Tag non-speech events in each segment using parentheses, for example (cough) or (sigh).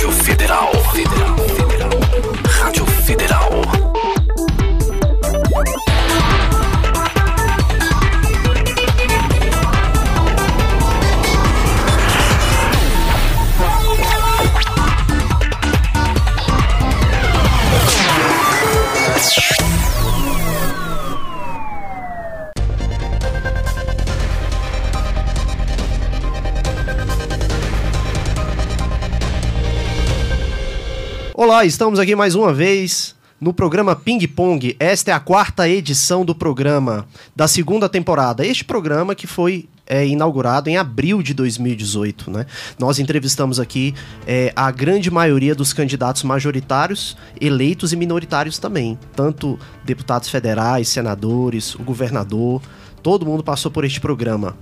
Rádio Federal. Federal. Olá, estamos aqui mais uma vez no programa Ping Pong. Esta é a quarta edição do programa da segunda temporada. Este programa que foi é, inaugurado em abril de 2018. Né? Nós entrevistamos aqui é, a grande maioria dos candidatos majoritários, eleitos e minoritários também. Tanto deputados federais, senadores, o governador, todo mundo passou por este programa.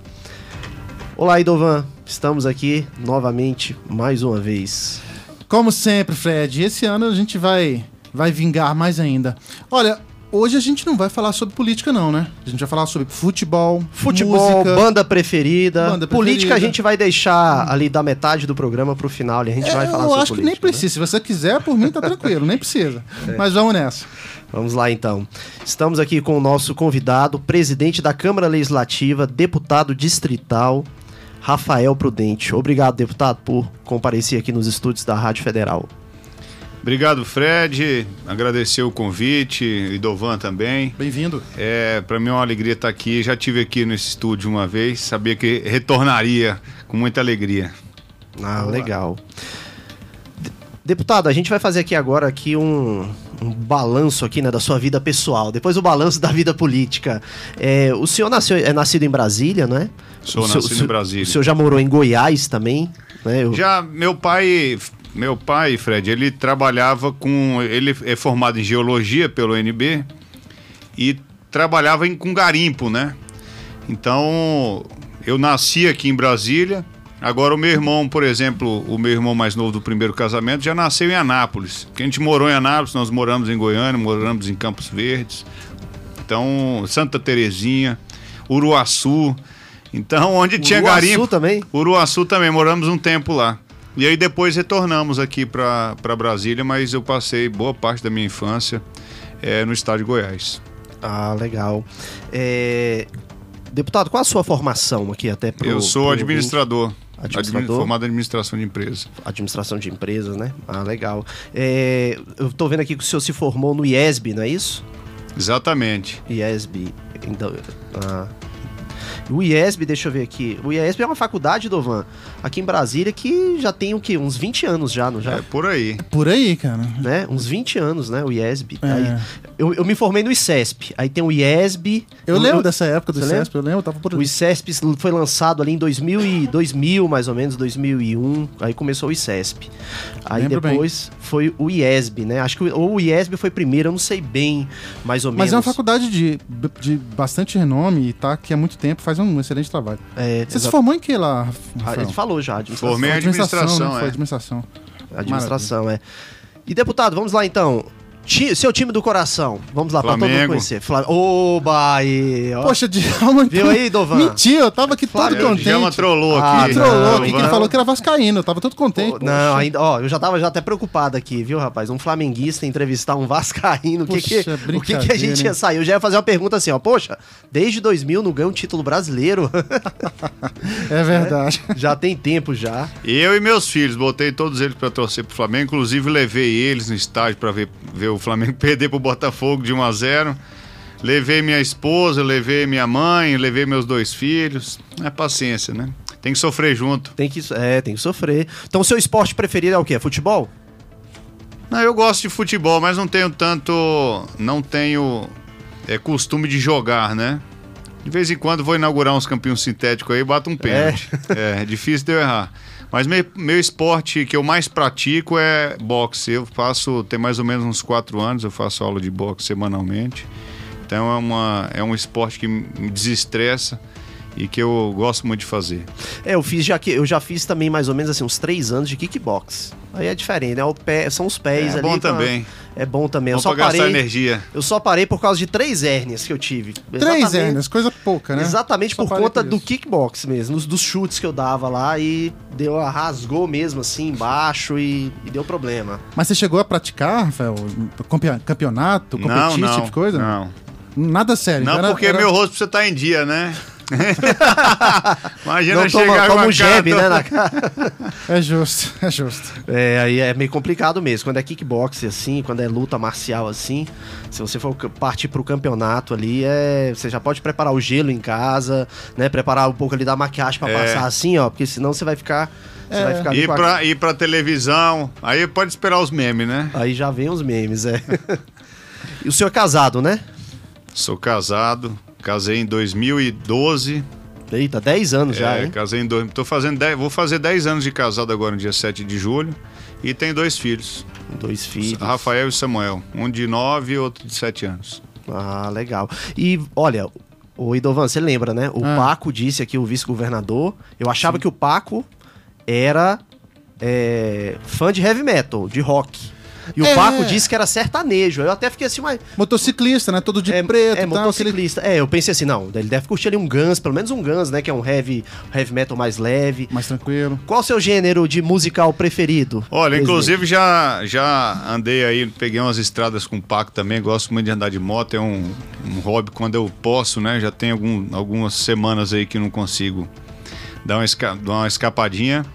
Olá, Idovan. Estamos aqui novamente, mais uma vez. Como sempre, Fred, esse ano a gente vai, vai vingar mais ainda. Olha, hoje a gente não vai falar sobre política, não, né? A gente vai falar sobre futebol, Futebol, música. banda preferida. Banda Política a preferida. gente vai deixar ali da metade do programa pro final e a gente É, vai falar eu sobre acho que política. nem né? precisa. Se você quiser, por mim tá tranquilo, nem precisa. Mas vamos nessa. Vamos lá então. Estamos aqui com o nosso convidado, presidente da Câmara Legislativa, deputado distrital, Rafael Prudente. Obrigado, deputado, por comparecer aqui nos estúdios da Rádio Federal. Obrigado, Fred. Agradecer o convite, e Dovan também. Bem-vindo. É, para mim é uma alegria estar aqui. Já tive aqui nesse estúdio uma vez, sabia que retornaria com muita alegria. Ah, legal. De- Deputado, a gente vai fazer aqui agora aqui um, um balanço aqui né, da sua vida pessoal, depois o balanço (laughs) da vida política. É, o senhor nasceu, é nascido em Brasília, não é? Sou O nascido em Brasília. O senhor já morou em Goiás também, né? Eu- Já meu pai, meu pai, Fred, ele trabalhava com, ele é formado em geologia pelo NB e trabalhava em, com garimpo, né? Então, eu nasci aqui em Brasília. Agora o meu irmão, por exemplo, o meu irmão mais novo do primeiro casamento já nasceu em Anápolis. Porque a gente morou em Anápolis, nós moramos em Goiânia, moramos em Campos Verdes. Então, Santa Terezinha, Uruaçu. Então, (laughs) onde tinha Uruaçu garimpo, também? Uruaçu também, moramos um tempo lá. E aí depois retornamos aqui para Brasília, mas eu passei boa parte da minha infância eh, no estado de Goiás. Ah, legal. É, Deputado, qual a sua formação aqui até pro, eu sou administrador. ouvinte? Administrador? admi- Formado em administração de empresa. Administração de empresas, né? Ah, legal. É, eu tô vendo aqui que o senhor se formou no IESB, não é isso? Exatamente. IESB. Então, ah. O IESB, deixa eu ver aqui. O IESB é uma faculdade, Dovan, aqui em Brasília, que já tem o quê? Uns 20 anos já, não já? É por aí. Por aí, cara. Né? Uns 20 anos, né? O IESB. É. Aí, eu, eu me formei no ICESP. Aí tem o IESB. Eu lembro dessa época do Você CESP, eu lembro, eu tava por O ali. ICESP foi lançado ali em 2000, e 2000 mais ou menos, 2001. Aí começou o ICESP. Aí Lembro bem. depois foi o IESB, né? Acho que o- ou o IESB foi primeiro, eu não sei bem, mais ou Mas menos. é uma faculdade de, de bastante renome e tá aqui há muito tempo, faz um excelente trabalho. É, Você se formou em que lá, Ah, Rafael? Ele falou já, administração. Formei em administração, né? Foi é. administração. administração, é. E deputado, vamos lá então. Ti- seu time do coração. Vamos lá, pra todo mundo Flamengo. conhecer. Fla... Oba, aí. ó. Poxa, Djalma... Viu aí, Dovan? Mentira, eu tava aqui todo Flamengo. contente. Chama trollou Ah, aqui. Trollou Não, aqui, ele falou que era vascaíno, eu tava todo contente. Pô, Não, ainda, ó, eu já tava já até preocupado aqui, viu, rapaz? Um flamenguista entrevistar um vascaíno, o que que, Poxa, o que que a gente ia sair? Eu já ia fazer uma pergunta assim, ó, poxa, desde 2000 não ganha um título brasileiro? (laughs) É verdade. (laughs) já tem tempo já. Eu e meus filhos, botei todos eles para torcer pro Flamengo, inclusive levei eles no estádio para ver, ver o Flamengo (laughs) perder pro Botafogo de 1 a 0. Levei minha esposa, levei minha mãe, levei meus dois filhos. É paciência, né? Tem que sofrer junto. Tem que, é, tem que sofrer. Então, o seu esporte preferido é o quê? É futebol? Não, eu gosto de futebol, mas não tenho tanto, não tenho é, costume de jogar, né? De vez em quando vou inaugurar uns campinhos sintéticos aí e bato um pênalti. É, (laughs) é difícil de eu errar. Mas meu, meu esporte que eu mais pratico é boxe. Eu faço, tem mais ou menos uns quatro anos, eu faço aula de boxe semanalmente. Então é, uma, é um esporte que me desestressa e que eu gosto muito de fazer. É, eu fiz já que eu já fiz também mais ou menos assim uns três anos de kickbox. Aí é diferente, né? O pé, são os pés É ali. bom com a- também. É bom também. Eu Bom só pra gastar parei. energia. Eu só parei por causa de três hérnias que eu tive. Três hérnias, coisa pouca, né? Exatamente Só por conta por do kickbox mesmo, dos, dos chutes que eu dava lá e deu, rasgou mesmo assim embaixo e, e deu problema. Mas você chegou a praticar, Rafael? Campe- Campeonato, Não, competir, esse não. tipo de coisa? Não. Nada sério. Não, era- porque era- meu rosto precisa estar em dia, né? (laughs) Imagina Não chegar toma, um cara né? na cara. (laughs) É justo, é justo. É, aí é meio complicado mesmo. Quando é kickbox assim, quando é luta marcial assim, se você for partir pro campeonato ali, é, você já pode preparar o gelo em casa, né? Preparar um pouco ali da maquiagem pra É. passar assim, ó, porque senão você vai ficar. Você vai ficar Ir pra, ir pra televisão. Aí pode esperar os memes, né? Aí já vem os memes, é. (laughs) e o senhor é casado, né? Sou casado. Casei em 2012. Eita, 10 anos já, É, hein? casei em dois, tô fazendo 10, vou fazer 10 anos de casado agora no dia 7 de julho. E tenho dois filhos, Dois filhos. Rafael e Samuel. Um de 9 e outro de 7 anos. Ah, legal. E olha, o Idovan, você lembra, né? O Ah. Paco disse aqui, o vice-governador. Eu achava que o Paco era é, fã de heavy metal, de rock. E o É. Paco disse que era sertanejo. Eu até fiquei assim, mas. Motociclista, né? Todo de é, preto é tal. aquele- motociclista. É, eu pensei assim, não, ele deve curtir ali um Guns, pelo menos um Guns, né? Que é um heavy, heavy metal mais leve. Mais tranquilo. Qual o seu gênero de musical preferido? Olha, presidente? inclusive já, já andei aí, peguei umas estradas com o Paco também, gosto muito de andar de moto, é um, um hobby quando eu posso, né? Já tem algum, algumas semanas aí que não consigo dar uma, esca- dar uma escapadinha,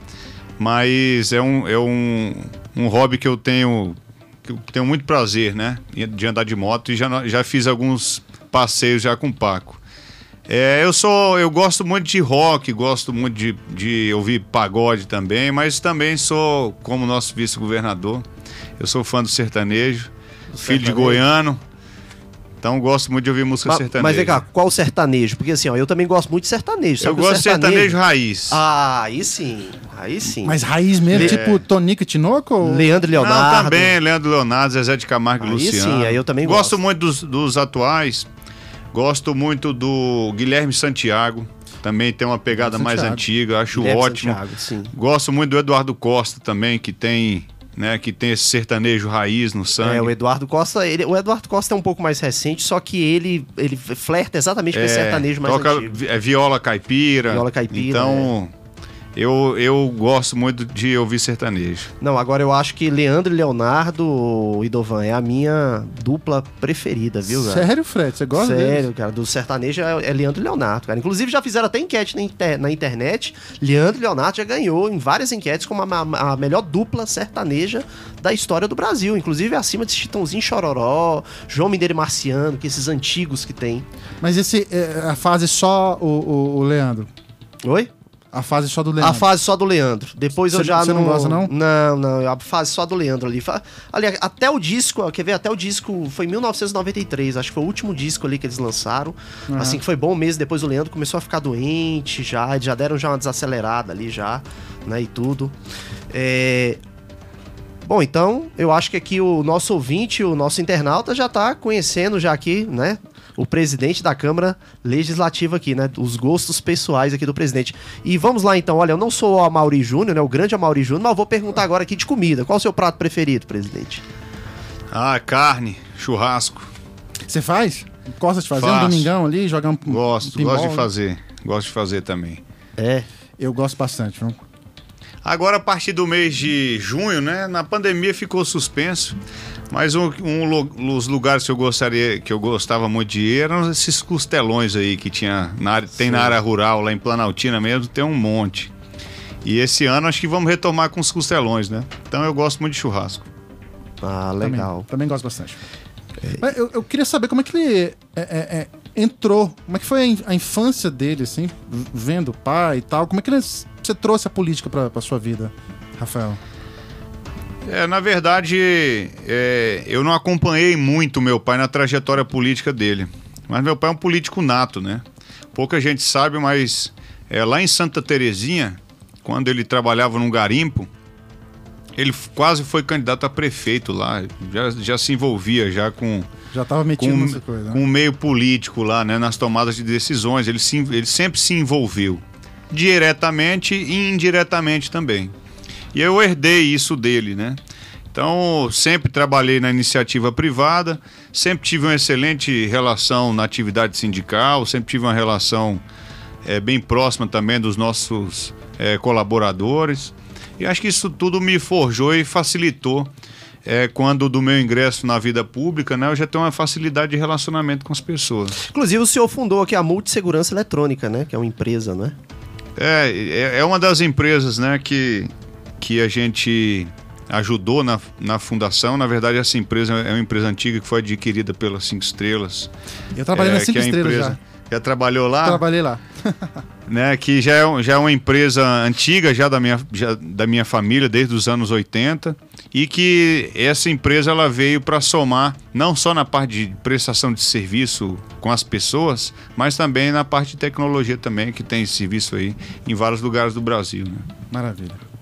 mas é um, é um, um hobby que eu tenho que eu tenho muito prazer, né? De andar de moto e já, já fiz alguns passeios já com o Paco. É, eu sou, eu gosto muito de rock, gosto muito de, de ouvir pagode também, mas também sou, como nosso vice-governador, eu sou fã do sertanejo, filho de sertanejo. goiano, então gosto muito de ouvir música Ma- sertaneja. Mas vem cá, qual sertanejo? Porque assim, ó, eu também gosto muito de sertanejo. eu o gosto de sertanejo raiz. Ah, aí sim. Aí sim. Mas raiz mesmo, Le- tipo Tonico e Tinoco? ou- Leandro Não, Leonardo. também, Leandro Leonardo, Zezé de Camargo e Aí Luciano. sim, aí eu também gosto. gosto. muito dos, dos atuais, gosto muito do Guilherme Santiago, também tem uma pegada mais antiga, acho Guilherme ótimo. Santiago, sim. Gosto muito do Eduardo Costa também, que tem, né, que tem esse sertanejo raiz no sangue. É, o Eduardo Costa, ele, o Eduardo Costa é um pouco mais recente, só que ele, ele flerta exatamente com esse sertanejo mais toca antigo. é viola caipira. Viola caipira, Então, eu, eu gosto muito de ouvir sertanejo. Não, agora eu acho que Leandro e Leonardo, Idovan, é a minha dupla preferida, viu, cara? Sério, Fred? Você gosta Sério, deles? cara, do sertanejo é, é Leandro e Leonardo, cara. Inclusive já fizeram até enquete na, inter- na internet. Leandro e Leonardo já ganhou em várias enquetes como a, a- a melhor dupla sertaneja da história do Brasil. Inclusive acima de Chitãozinho e Chororó, João Mineiro e Marciano, que esses antigos que tem. Mas esse, é, a fase só o, o, o Leandro. Oi? A fase só do Leandro. A fase só do Leandro. Depois eu Cê- já cê não gosta, não? Não, não. A fase só do Leandro ali. Ali, até o disco, quer ver? Até o disco foi em 1993. Acho que foi o último disco ali que eles lançaram. Aham. Assim que foi bom mês. Depois o Leandro começou a ficar doente já. Já deram já uma desacelerada ali já, né? E tudo. É... Bom, então eu acho que aqui o nosso ouvinte, o nosso internauta já tá conhecendo já aqui, né? O presidente da Câmara Legislativa aqui, né? Os gostos pessoais aqui do presidente. E vamos lá então, olha, eu não sou o Amaury Júnior, né? O grande Amaury Júnior, mas vou perguntar agora aqui de comida. Qual o seu prato preferido, presidente? Ah, carne, churrasco. Você faz? Gosta de fazer um Faço. domingão ali, jogar um Gosto, um pinball, gosto de né? fazer. Gosto de fazer também. É. Eu gosto bastante, viu? Agora, a partir do mês de junho, né? Na pandemia ficou suspenso. Mas um, um os lugares que eu gostaria, que eu gostava muito de ir eram esses costelões aí que tinha na área, tem na área rural, lá em Planaltina mesmo, tem um monte. E esse ano acho que vamos retomar com os costelões, né? Então eu gosto muito de churrasco. Ah, Também, legal. também gosto bastante. Mas eu, eu queria saber como é que ele é, é, é, entrou, como é que foi a in- a infância dele, assim, vendo o pai e tal. Como é que ele, você trouxe a política pra sua vida, Rafael? É, na verdade, é, eu não acompanhei muito meu pai na trajetória política dele. Mas meu pai é um político nato, né? Pouca gente sabe, mas é, lá em Santa Terezinha, quando ele trabalhava num garimpo, ele quase foi candidato a prefeito lá. Já, já se envolvia já com, Já tava metido com, coisa, com né? o meio político lá, né? Nas tomadas de decisões. Ele, se, ele sempre se envolveu. Diretamente e indiretamente também. E eu herdei isso dele, né? Então, sempre trabalhei na iniciativa privada, sempre tive uma excelente relação na atividade sindical, sempre tive uma relação é, bem próxima também dos nossos é, colaboradores. E acho que isso tudo me forjou e facilitou é, quando do meu ingresso na vida pública, né, eu já tenho uma facilidade de relacionamento com as pessoas. Inclusive, o senhor fundou aqui a Multissegurança Eletrônica, né? Que é uma empresa, né? É, é uma das empresas né, que, que a gente ajudou na, na fundação. Na verdade, essa empresa é uma empresa antiga que foi adquirida pelas Cinco Estrelas. Eu trabalhei é, nas Cinco é Estrelas empresa- já. Já trabalhou lá? Trabalhei lá. (laughs) né, que já é, já é uma empresa antiga já da minha, já da minha família desde os anos 80 e que essa empresa ela veio para somar não só na parte de prestação de serviço com as pessoas, mas também na parte de tecnologia também que tem serviço aí em vários lugares do Brasil. Né? Maravilha.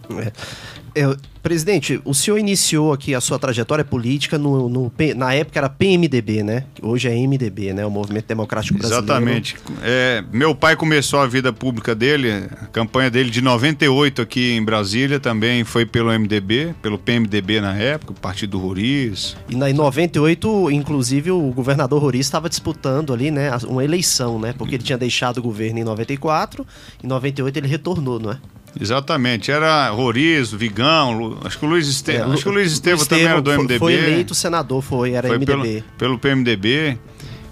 É, presidente, o senhor iniciou aqui a sua trajetória política no, no na época era PMDB, né? Hoje é MDB, né? O Movimento Democrático Brasileiro. Exatamente. É, meu pai começou a vida pública dele, a campanha dele de 98 aqui em Brasília também foi pelo MDB, pelo PMDB na época, o Partido Roriz. E na, em 98, inclusive, o governador Roriz estava disputando ali, né? Uma eleição, né? Porque ele tinha deixado o governo em 94, em 98 ele retornou, não é? Exatamente, era Roriz, Vigão, acho que o Luiz Estevam, É, acho que o Luiz Estevam também era do MDB. Foi eleito senador, foi, era foi MDB. pelo, pelo PMDB.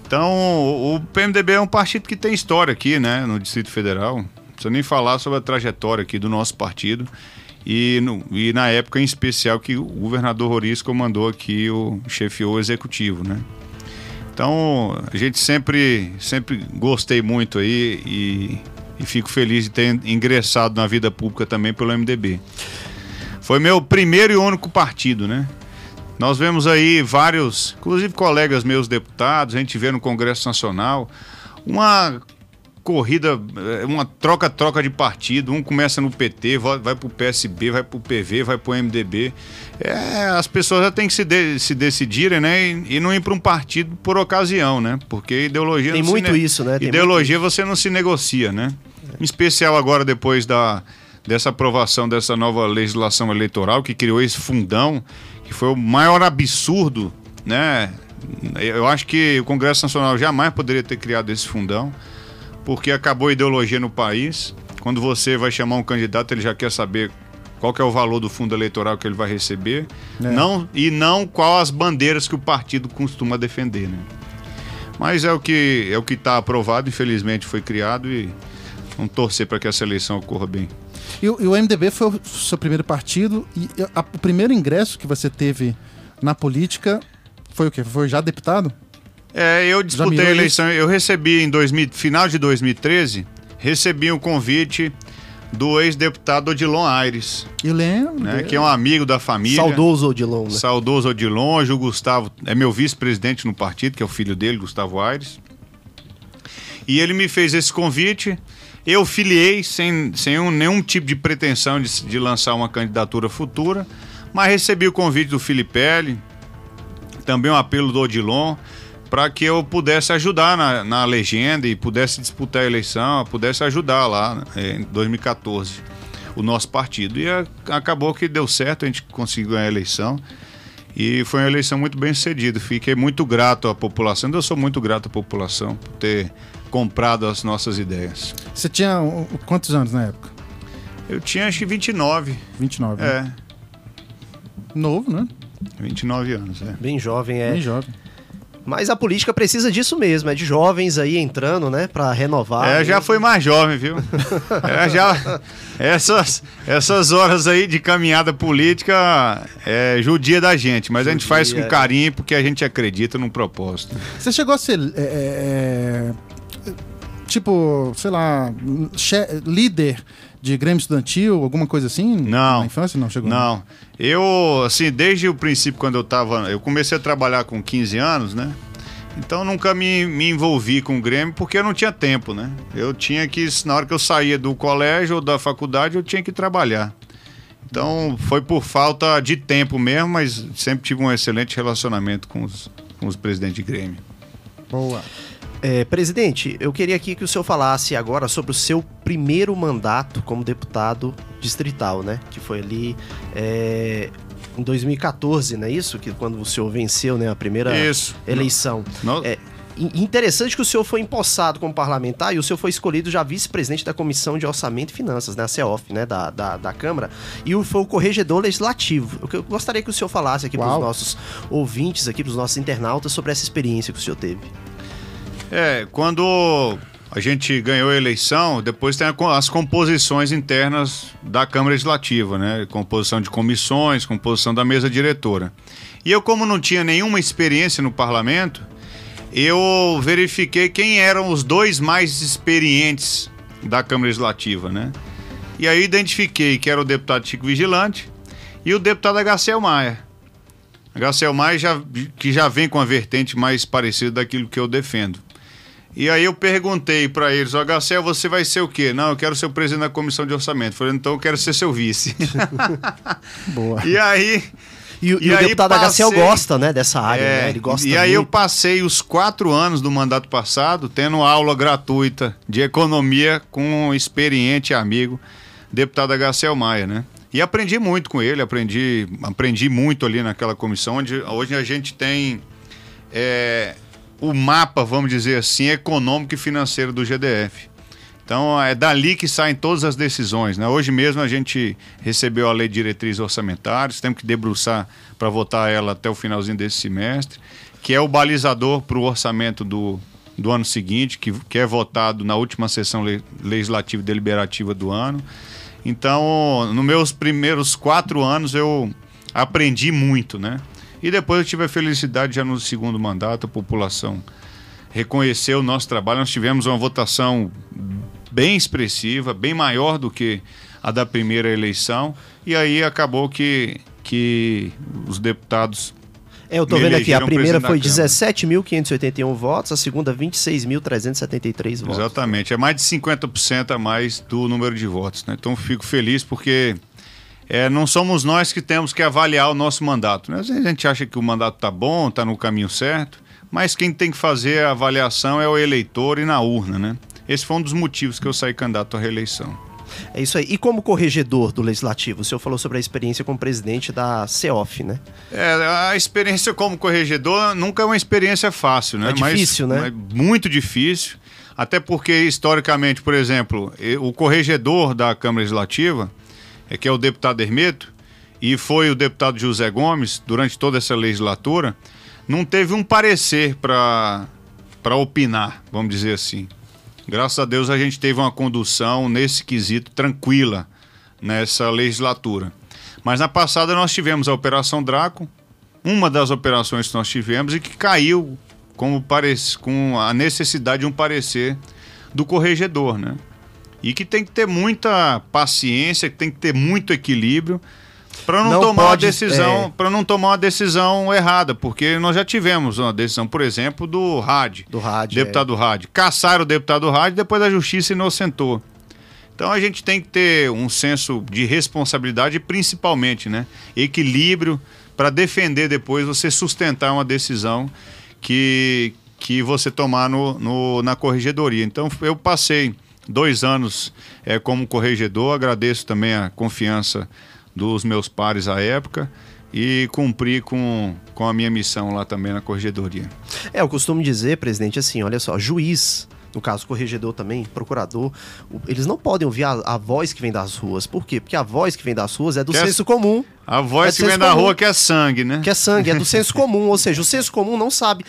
Então, o, o PMDB é um partido que tem história aqui, né, no Distrito Federal. Não precisa nem falar sobre a trajetória aqui do nosso partido. E, no- e na época em especial que o governador Roriz comandou aqui o chefiou o executivo, né? Então, a gente sempre, sempre gostei muito aí e, e fico feliz de ter ingressado na vida pública também pelo MDB. Foi meu primeiro e único partido, né? Nós vemos aí vários, inclusive colegas meus deputados, a gente vê no Congresso Nacional, uma corrida, eh, uma troca-troca de partido. Um começa no PT, vai, vai pro PSB, vai pro PV, vai pro MDB. É, as pessoas já têm que se, de- se decidirem, né? E, e não ir para um partido por ocasião, né? Porque ideologia Tem muito ne- isso, né? Tem ideologia você não se negocia, né? Em especial agora depois da, dessa aprovação dessa nova legislação eleitoral que criou esse fundão, que foi o maior absurdo, né? Eu acho que o Congresso Nacional jamais poderia ter criado esse fundão, porque acabou a ideologia no país. Quando você vai chamar um candidato, ele já quer saber qual que é o valor do fundo eleitoral que ele vai receber, É. não e não qual as bandeiras que o partido costuma defender, né? Mas é o que é o que está aprovado, infelizmente foi criado e vamos torcer para que essa eleição ocorra bem. E, o- e o MDB foi o seu primeiro partido e a- o primeiro ingresso que você teve na política foi o quê? Foi já deputado? É, eu disputei a eleição, eu recebi em 2000, final de 2013, recebi um convite do ex-deputado Odilon Aires, Eu lembro. né, que é um amigo da família. Saudoso Odilon, né? Saudoso Odilon, hoje o Gustavo é meu vice-presidente no partido, que é o filho dele, Gustavo Aires. E ele me fez esse convite. Eu filiei sem, sem um- nenhum tipo de pretensão de, de lançar uma candidatura futura, mas recebi o convite do Filipelli, também um apelo do Odilon, para que eu pudesse ajudar na, na legenda e pudesse disputar a eleição, pudesse ajudar lá eh, em 2014 o nosso partido. E a- acabou que deu certo, a gente conseguiu a eleição. E foi uma eleição muito bem sucedida. Fiquei muito grato à população. Eu sou muito grato à população por ter comprado as nossas ideias. Você tinha quantos anos na época? Eu tinha acho que 29. 29. né? É, Novo, né? 29 anos, é. Bem jovem, é. Bem jovem. Mas a política precisa disso mesmo, é de jovens aí entrando, né? Pra renovar. É, já foi mais jovem, viu? (laughs) É, já, essas, essas horas aí de caminhada política é judia da gente, mas a gente faz Judia, com carinho porque a gente acredita num propósito. Você chegou a ser. é, é, é, tipo, sei lá, líder de Grêmio Estudantil, alguma coisa assim? Não. Na infância? Não, chegou. Não. Eu, assim, desde o princípio, quando eu tava. Eu comecei a trabalhar com 15 anos, né? Então nunca me, me envolvi com o Grêmio porque eu não tinha tempo, né? Eu tinha que, na hora que eu saía do colégio ou da faculdade, eu tinha que trabalhar. Então foi por falta de tempo mesmo, mas sempre tive um excelente relacionamento com os, com os presidentes de Grêmio. Boa. É, presidente, eu queria aqui que o senhor falasse agora sobre o seu primeiro mandato como deputado distrital, né? Que foi ali é, em 2014, não é isso? Que quando o senhor venceu né, a primeira Isso. eleição. No- É, in- interessante que o senhor foi empossado como parlamentar e o senhor foi escolhido já vice-presidente da Comissão de Orçamento e Finanças, né, a CEOF, né, da, da, da Câmara, e o, foi o corregedor legislativo. Eu, que- eu gostaria que o senhor falasse aqui para os nossos ouvintes, aqui para os nossos internautas, sobre essa experiência que o senhor teve. É, quando a gente ganhou a eleição, depois tem as composições internas da Câmara Legislativa, né? Composição de comissões, composição da mesa diretora. E eu, como não tinha nenhuma experiência no parlamento, eu verifiquei quem eram os dois mais experientes da Câmara Legislativa, né? E aí identifiquei que era o deputado Chico Vigilante e o deputado Agacel Maia. Agacel Maia já, que já vem com a vertente mais parecida daquilo que eu defendo. E aí eu perguntei para eles, ó, Gacel, você vai ser o quê? Não, eu quero ser o presidente da comissão de orçamento. Falei, então eu quero ser seu vice. (laughs) Boa. e aí... E, o- E e o deputado passei- gosta, né, dessa área, É, né? Ele gosta e aí eu passei os quatro anos do mandato passado tendo aula gratuita de economia com um experiente amigo, deputado Gacel Maia, né? E aprendi muito com ele, aprendi, aprendi muito ali naquela comissão, onde hoje a gente tem é, o mapa, vamos dizer assim, econômico e financeiro do GDF. Então é dali que saem todas as decisões. Né? Hoje mesmo a gente recebeu a lei de diretrizes orçamentárias, temos que debruçar para votar ela até o finalzinho desse semestre, que é o balizador para o orçamento do, do ano seguinte, que, que é votado na última sessão le- legislativa e deliberativa do ano. Então, nos meus primeiros quatro anos eu aprendi muito, né? E depois eu tive a felicidade já no segundo mandato, a população reconheceu o nosso trabalho. Nós tivemos uma votação bem expressiva, bem maior do que a da primeira eleição. E aí acabou que, que os deputados. É, eu tô vendo aqui, a primeira foi da Câmara. 17.581 votos, a segunda 26.373 votos. Exatamente, é mais de 50% a mais do número de votos. Né? Então fico feliz porque é, não somos nós que temos que avaliar o nosso mandato. Né? Às vezes a gente acha que o mandato está bom, está no caminho certo, mas quem tem que fazer a avaliação é o eleitor e na urna. Né? Esse foi um dos motivos que eu saí candidato à reeleição. É isso aí. E como corregedor do Legislativo, o senhor falou sobre a experiência como presidente da CEOF, né? É, a experiência como corregedor nunca é uma experiência fácil, né? É difícil, né? É muito difícil. Até porque, historicamente, por exemplo, o corregedor da Câmara Legislativa, que é o deputado Hermeto, e foi o deputado José Gomes, durante toda essa legislatura, não teve um parecer para opinar, vamos dizer assim. Graças a Deus a gente teve uma condução nesse quesito tranquila nessa legislatura. Mas na passada nós tivemos a Operação Draco, uma das operações que nós tivemos e que caiu parece, com a necessidade de um parecer do corregedor, né? E que tem que ter muita paciência, que tem que ter muito equilíbrio para não, Não tomar pode, uma decisão, é. para não tomar uma decisão errada, porque nós já tivemos uma decisão, por exemplo, do RAD, Do rádio. deputado Rádio. Caçaram o deputado Rádio, depois a justiça inocentou. Então a gente tem que ter um senso de responsabilidade principalmente, né, equilíbrio para defender depois você sustentar uma decisão que, que você tomar no, no- na corregedoria. Então eu passei dois anos eh, como corregedor, agradeço também a confiança dos meus pares à época e cumpri com, com a minha missão lá também na corregedoria. É, eu costumo dizer, presidente, assim, olha só, juiz, no caso corregedor também, procurador, o- eles não podem ouvir a, a voz que vem das ruas. Por quê? Porque a voz que vem das ruas é do Que é- senso comum. A É voz do que vem senso da comum. rua que é sangue, né? Que é sangue, é do (laughs) senso comum, ou seja, o senso comum não sabe,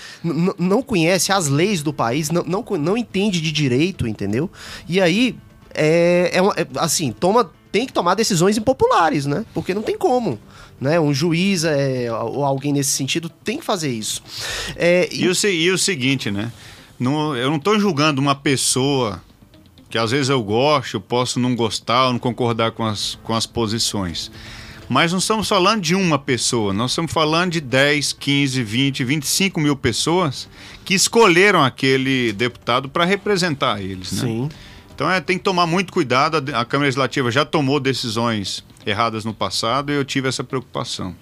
não conhece as leis do país, não, não, não entende de direito, entendeu? E aí, é, é uma- é, assim, toma, tem que tomar decisões impopulares, né? Porque não tem como. Né? Um juiz é, ou alguém nesse sentido tem que fazer isso. É, E o, se- e o seguinte, né? Não- eu não estou julgando uma pessoa que às vezes eu gosto, eu posso não gostar ou não concordar com as, com as posições. Mas não estamos falando de uma pessoa, nós estamos falando de 10, 15, 20, 25 mil pessoas que escolheram aquele deputado para representar eles. Né? Sim. Então é, tem que tomar muito cuidado. A, a Câmara Legislativa já tomou decisões erradas no passado e eu tive essa preocupação.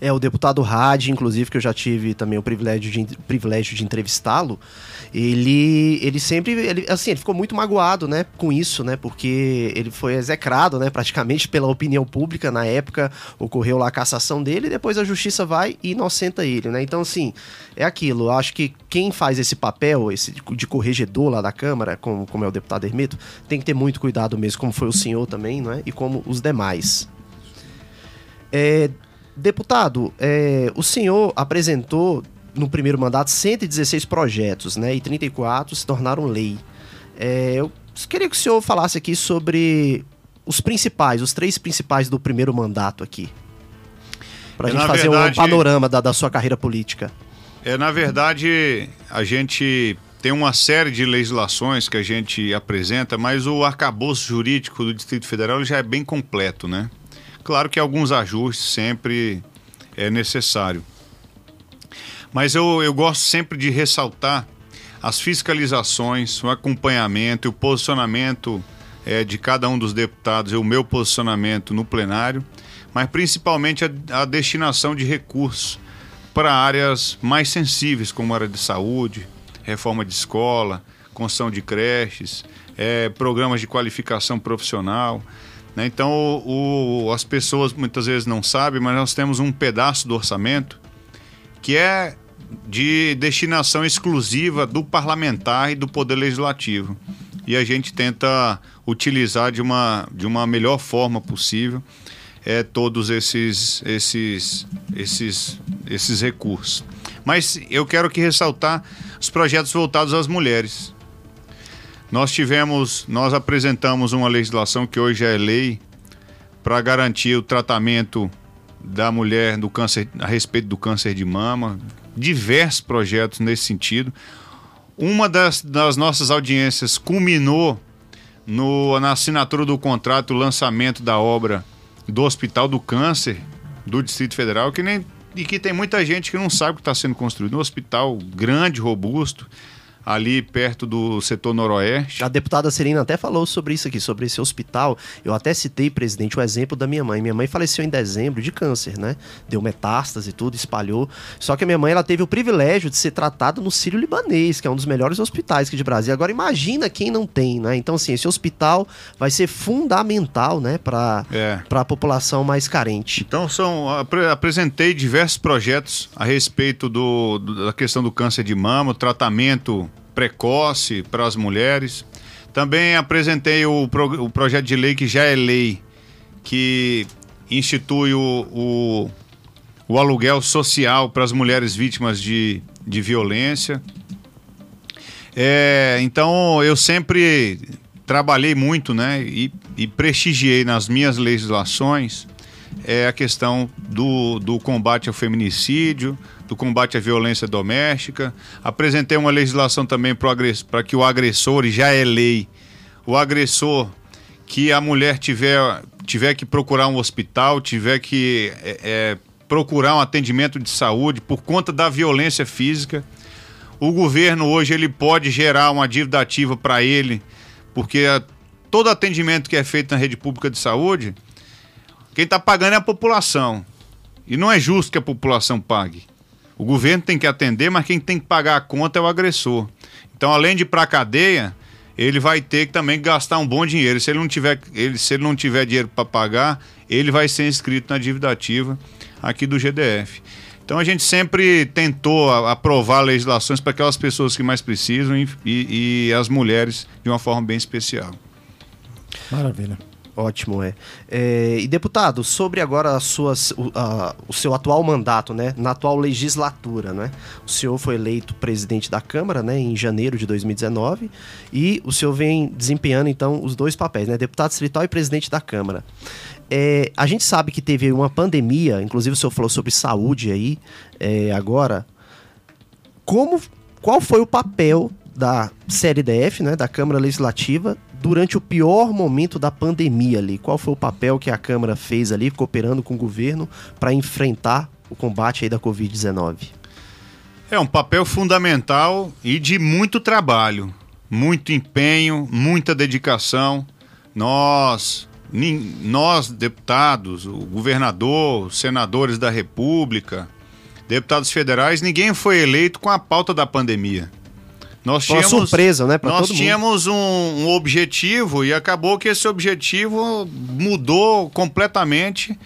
É, o deputado Hadi, inclusive, que eu já tive também o privilégio de, privilégio de entrevistá-lo, ele, ele sempre, ele, assim, ele ficou muito magoado, né, com isso, né, porque ele foi execrado, né, praticamente (laughs) pela opinião pública na época, ocorreu lá a cassação dele, e depois a justiça vai e inocenta ele, né, então, assim, é aquilo, eu acho que quem faz esse papel, esse de corregedor lá da Câmara, como, como é o deputado Hermeto, tem que ter muito cuidado mesmo, como foi o senhor também, não é, e como os demais. É, deputado, é, o senhor apresentou no primeiro mandato 116 projetos, né? E 34 se tornaram lei. É, eu queria que o senhor falasse aqui sobre os principais, os três principais do primeiro mandato aqui. Pra É, gente fazer verdade- um panorama da, da sua carreira política. É, na verdade, a gente tem uma série de legislações que a gente apresenta, mas o arcabouço jurídico do Distrito Federal já é bem completo, né? Claro que alguns ajustes sempre é necessário. Mas eu, eu gosto sempre de ressaltar as fiscalizações, o acompanhamento e o posicionamento é, de cada um dos deputados e o meu posicionamento no plenário, mas principalmente a, a destinação de recursos para áreas mais sensíveis, como a área de saúde, reforma de escola, construção de creches, é, programas de qualificação profissional. Né? Então, o- o- as pessoas muitas vezes não sabem, mas nós temos um pedaço do orçamento que é de destinação exclusiva do parlamentar e do poder legislativo. E a gente tenta utilizar de uma, de uma melhor forma possível é, todos esses, esses, esses, esses recursos. Mas eu quero aqui ressaltar os projetos voltados às mulheres. Nós tivemos, nós apresentamos uma legislação que hoje é lei para garantir o tratamento da mulher do câncer, a respeito do câncer de mama, diversos projetos nesse sentido. Uma das, das nossas audiências culminou no, na assinatura do contrato, o lançamento da obra do Hospital do Câncer do Distrito Federal, que nem, e que tem muita gente que não sabe o que está sendo construído. Um hospital grande, robusto, ali perto do setor noroeste. A deputada Serena até falou sobre isso aqui, sobre esse hospital. Eu até citei, presidente, o exemplo da minha mãe. Minha mãe faleceu em dezembro de câncer, né? Deu metástase e tudo, espalhou. Só que a minha mãe, ela teve o privilégio de ser tratada no Sírio Libanês, que é um dos melhores hospitais aqui de Brasília. Agora imagina quem não tem, né? Então, assim, esse hospital vai ser fundamental, né, para É. a população mais carente. Então, são, apre- apresentei diversos projetos a respeito do, da questão do câncer de mama, o tratamento precoce para as mulheres. Também apresentei o, pro- o projeto de lei que já é lei, que institui o, o, o aluguel social para as mulheres vítimas de, de violência. É, então, eu sempre trabalhei muito né, e, e prestigiei nas minhas legislações é a questão do, do combate ao feminicídio, do combate à violência doméstica. Apresentei uma legislação também para que o agressor, e já é lei, o agressor que a mulher tiver, tiver que procurar um hospital, tiver que é, é, procurar um atendimento de saúde por conta da violência física, o governo hoje ele pode gerar uma dívida ativa para ele, porque a, todo atendimento que é feito na rede pública de saúde, quem está pagando é a população. E não é justo que a população pague. O governo tem que atender, mas quem tem que pagar a conta é o agressor. Então, além de ir para a cadeia, ele vai ter que também gastar um bom dinheiro. Se ele não tiver, ele, se ele não tiver dinheiro para pagar, ele vai ser inscrito na dívida ativa aqui do GDF. Então a gente sempre tentou aprovar legislações para aquelas pessoas que mais precisam e, e- e as mulheres de uma forma bem especial. Maravilha. Ótimo, é. É, E deputado, sobre agora as suas, o, a- o seu atual mandato, né? Na atual legislatura, né? O senhor foi eleito presidente da Câmara, né? Em janeiro de 2019 e o senhor vem desempenhando então os dois papéis, né? Deputado distrital e presidente da Câmara. É, a gente sabe que teve uma pandemia, inclusive o senhor falou sobre saúde aí é, agora. Como, qual foi o papel da CLDF, né, da Câmara Legislativa, durante o pior momento da pandemia ali? Qual foi o papel que a Câmara fez ali, cooperando com o governo, para enfrentar o combate aí da Covid-19? É um papel fundamental e de muito trabalho, muito empenho, muita dedicação. Nós nós, deputados, o governador, os senadores da República, deputados federais, ninguém foi eleito com a pauta da pandemia. Nós Foi uma tínhamos, surpresa, né, pra nós tínhamos um, um objetivo e acabou que esse objetivo mudou completamente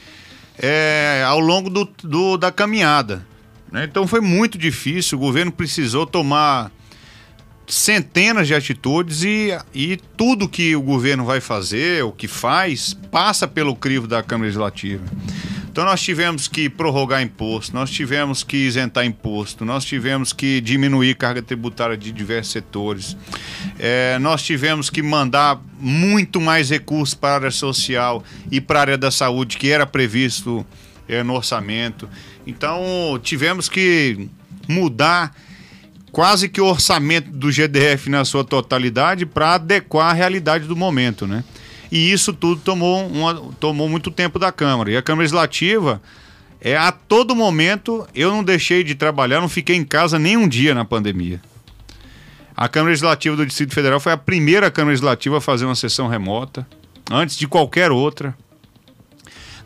é, ao longo do, do- da caminhada. né? Então foi muito difícil, o governo precisou tomar centenas de atitudes e, e tudo que o governo vai fazer, o que faz, passa pelo crivo da Câmara Legislativa. Então nós tivemos que prorrogar imposto, nós tivemos que isentar imposto, nós tivemos que diminuir carga tributária de diversos setores, É, nós tivemos que mandar muito mais recursos para a área social e para a área da saúde, que era previsto é, no orçamento. Então tivemos que mudar quase que o orçamento do GDF na sua totalidade para adequar à realidade do momento, né? E isso tudo tomou, uma, tomou muito tempo da Câmara. E a Câmara Legislativa, é, a todo momento, eu não deixei de trabalhar, não fiquei em casa nem um dia na pandemia. A Câmara Legislativa do Distrito Federal foi a primeira Câmara Legislativa a fazer uma sessão remota, antes de qualquer outra.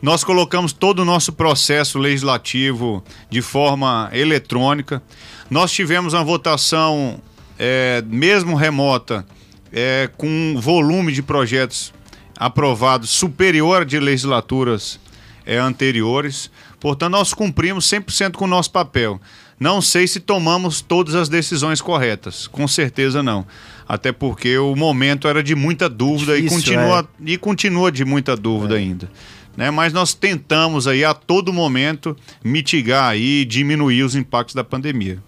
Nós colocamos todo o nosso processo legislativo de forma eletrônica. Nós tivemos uma votação, é, mesmo remota, é, com um volume de projetos aprovados superior de legislaturas é, anteriores. Portanto, nós cumprimos 100% com o nosso papel. Não sei se tomamos todas as decisões corretas, com certeza não. Até porque o momento era de muita dúvida e, Difícil, continua, e continua de muita dúvida ainda. Né? Mas nós tentamos aí a todo momento mitigar e diminuir os impactos da pandemia.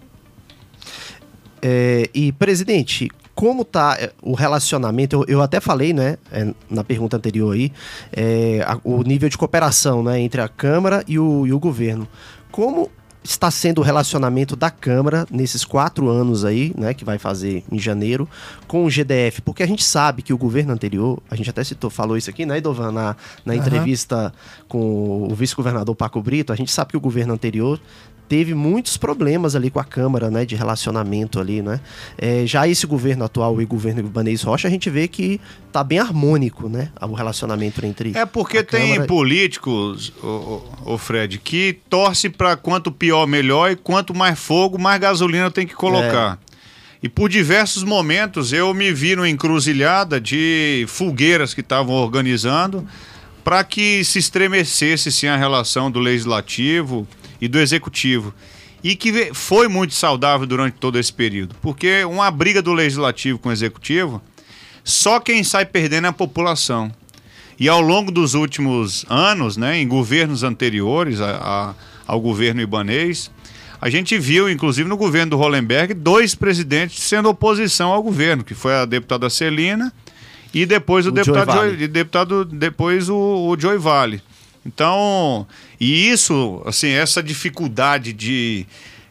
É, e, presidente, como tá é, o relacionamento? Eu, eu até falei, né, é, na pergunta anterior aí, é, a- o nível de cooperação né, entre a Câmara e o, e o governo. Como está sendo o relacionamento da Câmara nesses quatro anos aí, né, que vai fazer em janeiro, com o GDF? Porque a gente sabe que o governo anterior, a gente até citou, falou isso aqui, né, Idovan, na, na Aham. entrevista com o vice-governador Paco Brito, a gente sabe que o governo anterior teve muitos problemas ali com a Câmara, né, de relacionamento ali, né? É, já esse governo atual e o governo Ibanez Rocha, a gente vê que tá bem harmônico, né, o relacionamento entre É porque tem Câmara- políticos, o, o, Fred, que torce para quanto pior, melhor, e quanto mais fogo, mais gasolina tem que colocar. E por diversos momentos eu me vi numa encruzilhada de fogueiras que estavam organizando para que se estremecesse sim a relação do legislativo e do executivo. E que foi muito saudável durante todo esse período. Porque uma briga do legislativo com o executivo, só quem sai perdendo é a população. E ao longo dos últimos anos, né, em governos anteriores a- a- ao governo ibanês, a gente viu, inclusive no governo do Hollenberg, dois presidentes sendo oposição ao governo, que foi a deputada Celina e depois o, O deputado, Joy Joy- e deputado depois o, o Joy Vale. Então, e isso, assim, essa dificuldade de,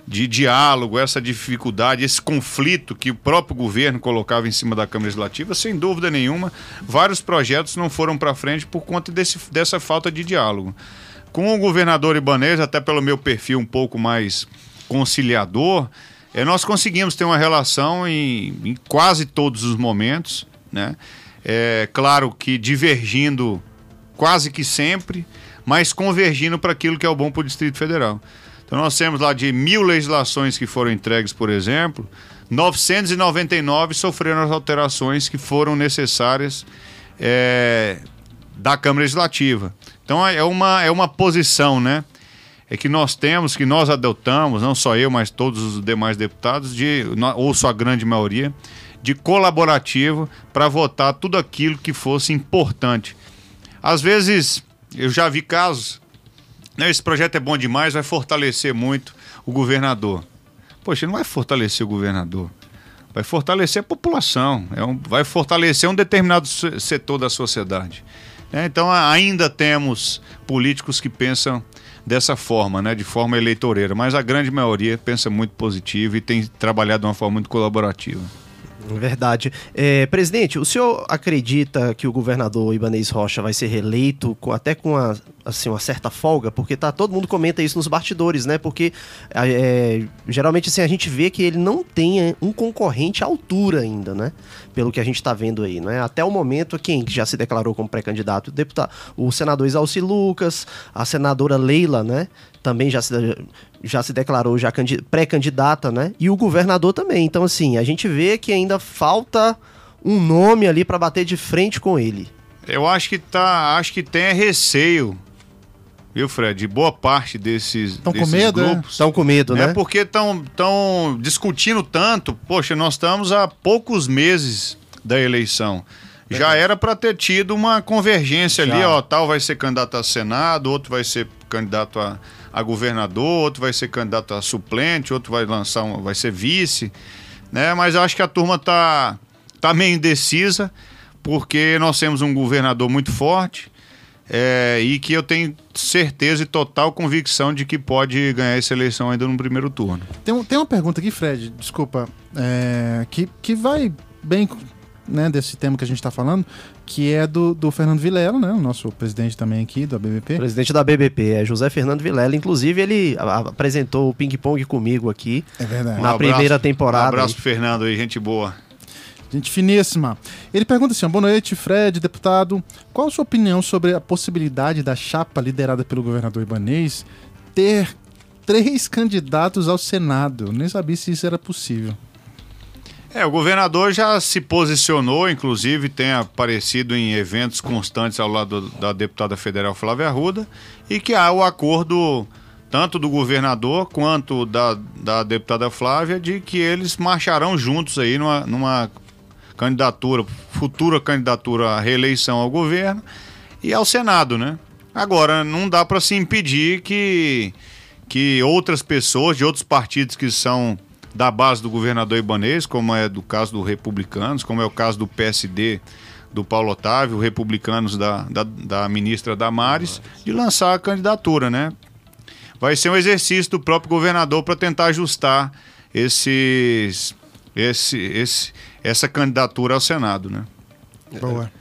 de diálogo, essa dificuldade, esse conflito que o próprio governo colocava em cima da Câmara Legislativa, sem dúvida nenhuma, vários projetos não foram para frente por conta desse, dessa falta de diálogo. Com o governador Ibanez, até pelo meu perfil um pouco mais conciliador, eh, nós conseguimos ter uma relação em, em quase todos os momentos, né? É claro que divergindo quase que sempre, mas convergindo para aquilo que é o bom para o Distrito Federal. Então nós temos lá de mil legislações que foram entregues, por exemplo, 999 sofreram as alterações que foram necessárias é, da Câmara Legislativa. Então é uma, é uma posição, né? É que nós temos, que nós adotamos, não só eu, mas todos os demais deputados, de, ou sua grande maioria, de colaborativo para votar tudo aquilo que fosse importante. Às vezes, eu já vi casos, né, esse projeto é bom demais, vai fortalecer muito o governador. Poxa, não vai fortalecer o governador. Vai fortalecer a população, é um, vai fortalecer um determinado se- setor da sociedade. né? então, ainda temos políticos que pensam dessa forma, né, de forma eleitoreira, mas a grande maioria pensa muito positivo e tem trabalhado de uma forma muito colaborativa. Verdade. É, presidente, o senhor acredita que o governador Ibanez Rocha vai ser reeleito, com- até com a, assim, uma certa folga, porque tá, todo mundo comenta isso nos bastidores, né? Porque é, geralmente assim, a gente vê que ele não tem um concorrente à altura ainda, né? Pelo que a gente tá vendo aí, né? Até o momento, quem já se declarou como pré-candidato? Deputado, o senador Isalci Lucas, a senadora Leila, né? Também já se, já se declarou já pré-candidata, né? E o governador também. Então, assim, a gente vê que ainda falta um nome ali para bater de frente com ele. Eu acho que tá, acho que tem receio viu, Fred? Boa parte desses, Estão desses com medo, grupos. é? Estão com medo, É né? porque estão tão discutindo tanto. Poxa, nós estamos há poucos meses da eleição. Já era para ter tido uma convergência ali, Já. ó, tal vai ser candidato a Senado, outro vai ser candidato a, a governador, outro vai ser candidato a suplente, outro vai lançar um, vai ser vice, né? Mas eu acho que a turma tá tá meio indecisa, porque nós temos um governador muito forte, é, e que eu tenho certeza e total convicção de que pode ganhar essa eleição ainda no primeiro turno. Tem, um- tem uma pergunta aqui, Fred, desculpa, é, que, que vai bem né, desse tema que a gente está falando, que é do, do Fernando Vilela, né, o nosso presidente também aqui do ABBP. Presidente da BBP é José Fernando Vilela. Inclusive, ele apresentou o ping-pong comigo aqui É verdade. na primeira temporada. Um abraço pro Fernando aí, gente boa. Gente finíssima. Ele pergunta assim: boa noite, Fred, deputado. Qual a sua opinião sobre a possibilidade da chapa liderada pelo governador Ibanês ter três candidatos ao Senado? Eu nem sabia se isso era possível. É, o governador já se posicionou, inclusive tem aparecido em eventos constantes ao lado da deputada federal Flávia Arruda, e que há o acordo tanto do governador quanto da, da deputada Flávia de que eles marcharão juntos aí numa, numa candidatura, futura candidatura à reeleição ao governo e ao Senado, né? Agora, não dá para se impedir que, que outras pessoas de outros partidos que são da base do governador Ibanês, como é do caso do Republicanos, como é o caso do PSD do Paulo Otávio, Republicanos da, da, da ministra Damares, de lançar a candidatura, né? Vai ser um exercício do próprio governador para tentar ajustar esses, esse, esse, essa candidatura ao Senado, né? Boa.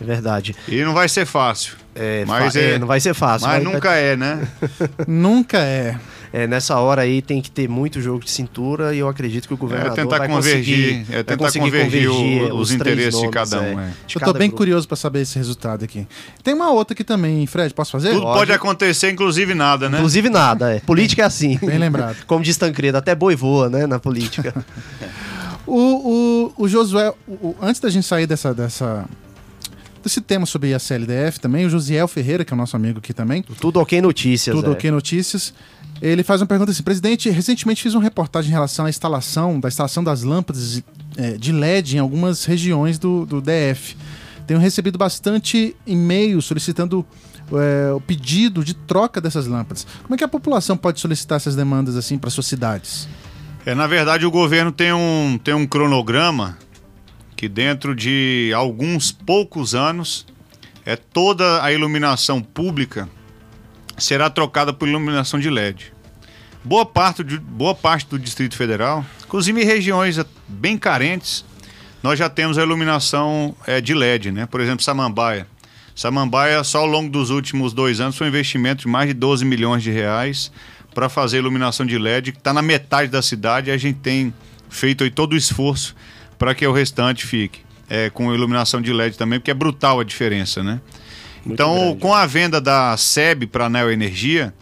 É verdade. E não vai ser fácil. É, Mas é- é, não vai ser fácil. Mas vai- nunca é, né? (laughs) Nunca é. é, nessa hora aí tem que ter muito jogo de cintura e eu acredito que o É governador tentar vai convergir, conseguir, é vai tentar conseguir convergir o- convergir os três interesses de nomes, cada um, é. de Eu tô cada bem grupo. curioso para saber esse resultado aqui. Tem uma outra aqui também, Fred, posso fazer? Tudo pode acontecer, inclusive nada, né? Inclusive nada, é. Política é assim. Bem lembrado. Como diz Tancredo, até boi voa, né, na política. (laughs) O, o, o Josué, o- antes da gente sair dessa, dessa, desse tema sobre a CLDF também, o Josiel Ferreira, que é o nosso amigo aqui também, Tudo ok notícias. Tudo é. Ok Notícias. Ele faz uma pergunta assim: presidente, recentemente fiz uma reportagem em relação à instalação, da instalação das lâmpadas eh, de LED em algumas regiões do, do DF. Tenho recebido bastante e-mails solicitando eh, o pedido de troca dessas lâmpadas. Como é que a população pode solicitar essas demandas assim para suas cidades? É, na verdade, o governo tem um, tem um cronograma que dentro de alguns poucos anos é toda a iluminação pública será trocada por iluminação de LED. Boa parte, de, boa parte do Distrito Federal, inclusive em regiões bem carentes, nós já temos a iluminação é, de LED, né? Por exemplo, Samambaia. Samambaia, só ao longo dos últimos dois anos, foi um investimento de mais de 12 milhões de reais para fazer iluminação de LED, que está na metade da cidade, a gente tem feito todo o esforço para que o restante fique é, com iluminação de LED também, porque é brutal a diferença, né? então, grande. com a venda da SEB para a Neo Energia,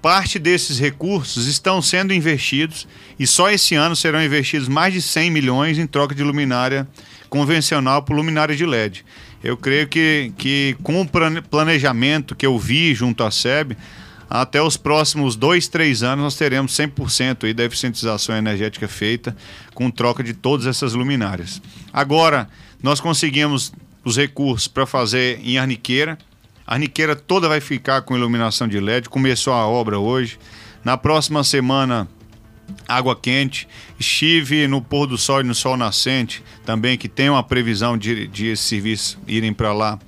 parte desses recursos estão sendo investidos e só esse ano serão investidos mais de 100 milhões em troca de luminária convencional por luminária de LED. Eu creio que, que com o plane- planejamento que eu vi junto à SEB, até os próximos dois, três anos nós teremos 100% aí da eficientização energética feita com troca de todas essas luminárias. Agora, nós conseguimos os recursos para fazer em Arniqueira, a Arniqueira toda vai ficar com iluminação de LED. Começou a obra hoje. Na próxima semana, água quente. Estive no pôr do sol e no sol nascente também, que tem uma previsão de, de esses serviços irem para lá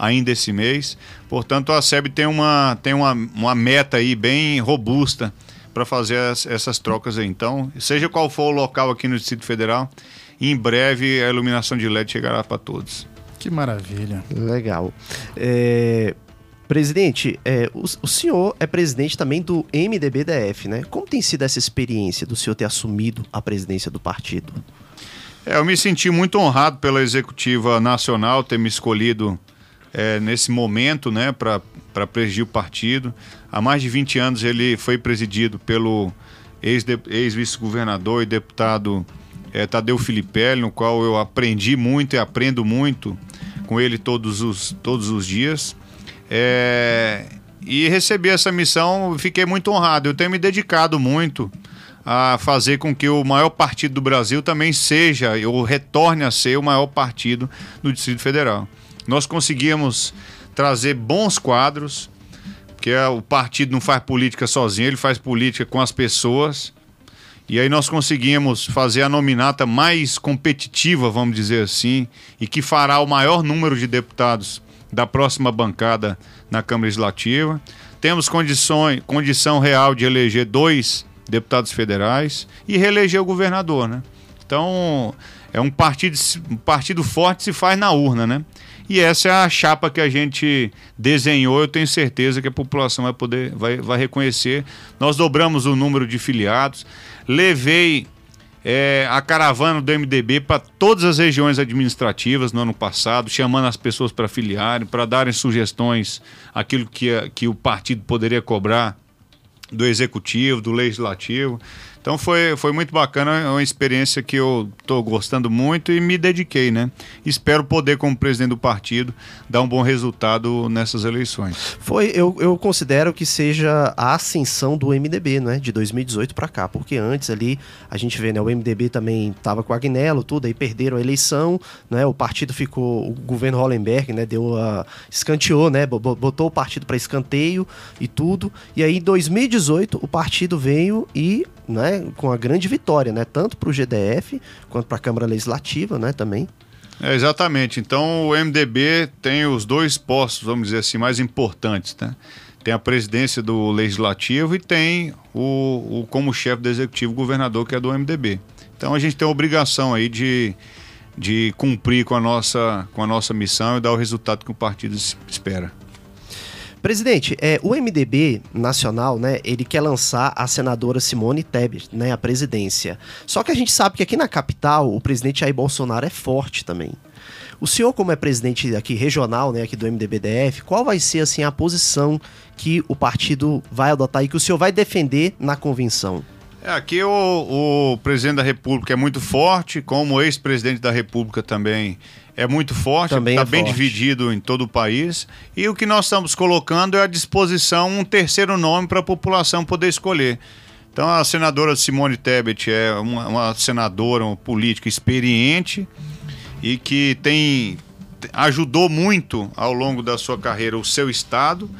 ainda esse mês. Portanto, a SEB tem uma, tem uma, uma meta aí bem robusta para fazer as- essas trocas aí. Então, seja qual for o local aqui no Distrito Federal, em breve a iluminação de LED chegará para todos. Que maravilha. Legal. É, Presidente, é, o, o senhor é presidente também do MDBDF, né? Como tem sido essa experiência do senhor ter assumido a presidência do partido? É, eu me senti muito honrado pela executiva nacional ter me escolhido é, nesse momento né, para presidir o partido. Há mais de 20 anos ele foi presidido pelo ex-vice-governador e deputado é, Tadeu Filipelli, no qual eu aprendi muito e aprendo muito com ele todos os, todos os dias. É, e recebi essa missão, fiquei muito honrado. Eu tenho me dedicado muito a fazer com que o maior partido do Brasil também seja, ou retorne a ser o maior partido do Distrito Federal. Nós conseguimos trazer bons quadros, porque é, o partido não faz política sozinho, ele faz política com as pessoas. E aí nós conseguimos fazer a nominata mais competitiva, vamos dizer assim, e que fará o maior número de deputados da próxima bancada na Câmara Legislativa. Temos condições, condição real de eleger dois deputados federais e reeleger o governador, né? Então, é um partido, um partido forte se faz na urna, né? E essa é a chapa que a gente desenhou. Eu tenho certeza que a população vai poder, vai, vai reconhecer. Nós dobramos o número de filiados. Levei é, a caravana do MDB para todas as regiões administrativas no ano passado, chamando as pessoas para filiarem, para darem sugestões, aquilo que, que o partido poderia cobrar do executivo, do legislativo. Então foi, foi muito bacana, é uma experiência que eu estou gostando muito e me dediquei, né? Espero poder, como presidente do partido, dar um bom resultado nessas eleições. Foi, eu, eu considero que seja a ascensão do MDB, né? De 2018 para cá, porque antes ali a gente vê, né? O MDB também estava com o Agnello, tudo, aí perderam a eleição, né? O partido ficou, o governo Hollenberg, né? Deu a, escanteou, né? Botou o partido para escanteio e tudo. E aí em 2018 o partido veio e né, com a grande vitória, né, tanto para o GDF quanto para a Câmara Legislativa, né, também. É, exatamente. Então o MDB tem os dois postos, vamos dizer assim, mais importantes, né? Tem a presidência do Legislativo e tem o, o como chefe do Executivo, governador, que é do MDB. Então a gente tem a obrigação aí de, de cumprir com a, nossa, com a nossa missão e dar o resultado que o partido espera. Presidente, é, o MDB nacional, né, ele quer lançar a senadora Simone Tebet, né, a presidência. Só que a gente sabe que aqui na capital o presidente Jair Bolsonaro é forte também. O senhor, como é presidente aqui regional, né, aqui do MDBDF, qual vai ser assim a posição que o partido vai adotar e que o senhor vai defender na convenção? É, aqui o, o presidente da República é muito forte, como o ex-presidente da República também é muito forte, está é bem forte. dividido em todo o país. E o que nós estamos colocando é à disposição um terceiro nome para a população poder escolher. Então a senadora Simone Tebet é uma, uma senadora, uma política experiente e que tem ajudou muito ao longo da sua carreira o seu estado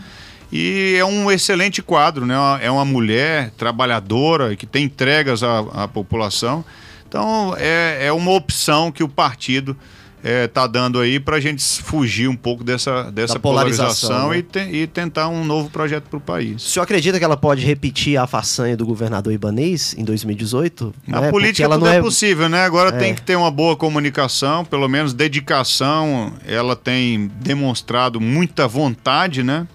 e é um excelente quadro, né? É uma mulher trabalhadora que tem entregas à, à população. Então é, é uma opção que o partido é, tá dando aí para a gente fugir um pouco dessa, dessa polarização, polarização né? e, te, e, tentar um novo projeto para o país. O senhor acredita que ela pode repetir a façanha do governador Ibanês em 2018? A né? política ela não é, é possível, né? Agora é. tem que ter uma boa comunicação, pelo menos dedicação. Ela tem demonstrado muita vontade, né?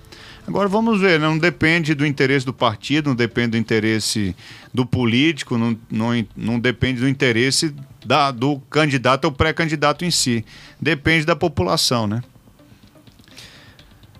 Agora vamos ver, né? não depende do interesse do partido, não depende do interesse do político, não, não, não depende do interesse da, do candidato ou pré-candidato em si. Depende da população, né?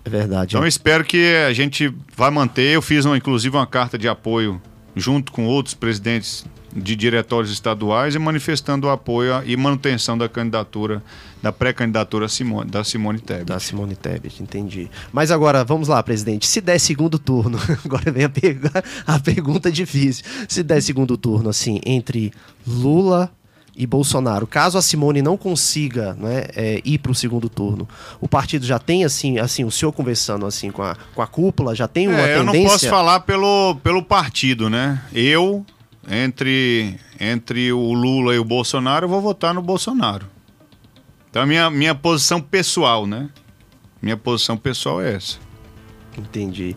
É verdade. Então é. espero que a gente vá manter. Eu fiz uma, inclusive uma carta de apoio junto com outros presidentes de diretórios estaduais e manifestando o apoio e manutenção da candidatura, da pré-candidatura Simone, da Simone Tebet. Da Simone Tebet, entendi. Mas agora, vamos lá, presidente. Se der segundo turno, (laughs) agora vem a, per a pergunta difícil. Se der segundo turno, assim, entre Lula e Bolsonaro, caso a Simone não consiga né, é, ir para o segundo turno, o partido já tem assim, assim, o senhor conversando assim com a, com a cúpula, já tem uma é, tendência. Eu não posso falar pelo, pelo partido, né? Eu entre, entre o Lula e o Bolsonaro, eu vou votar no Bolsonaro. Então, a minha, minha posição pessoal, né? Minha posição pessoal é essa. Entendi.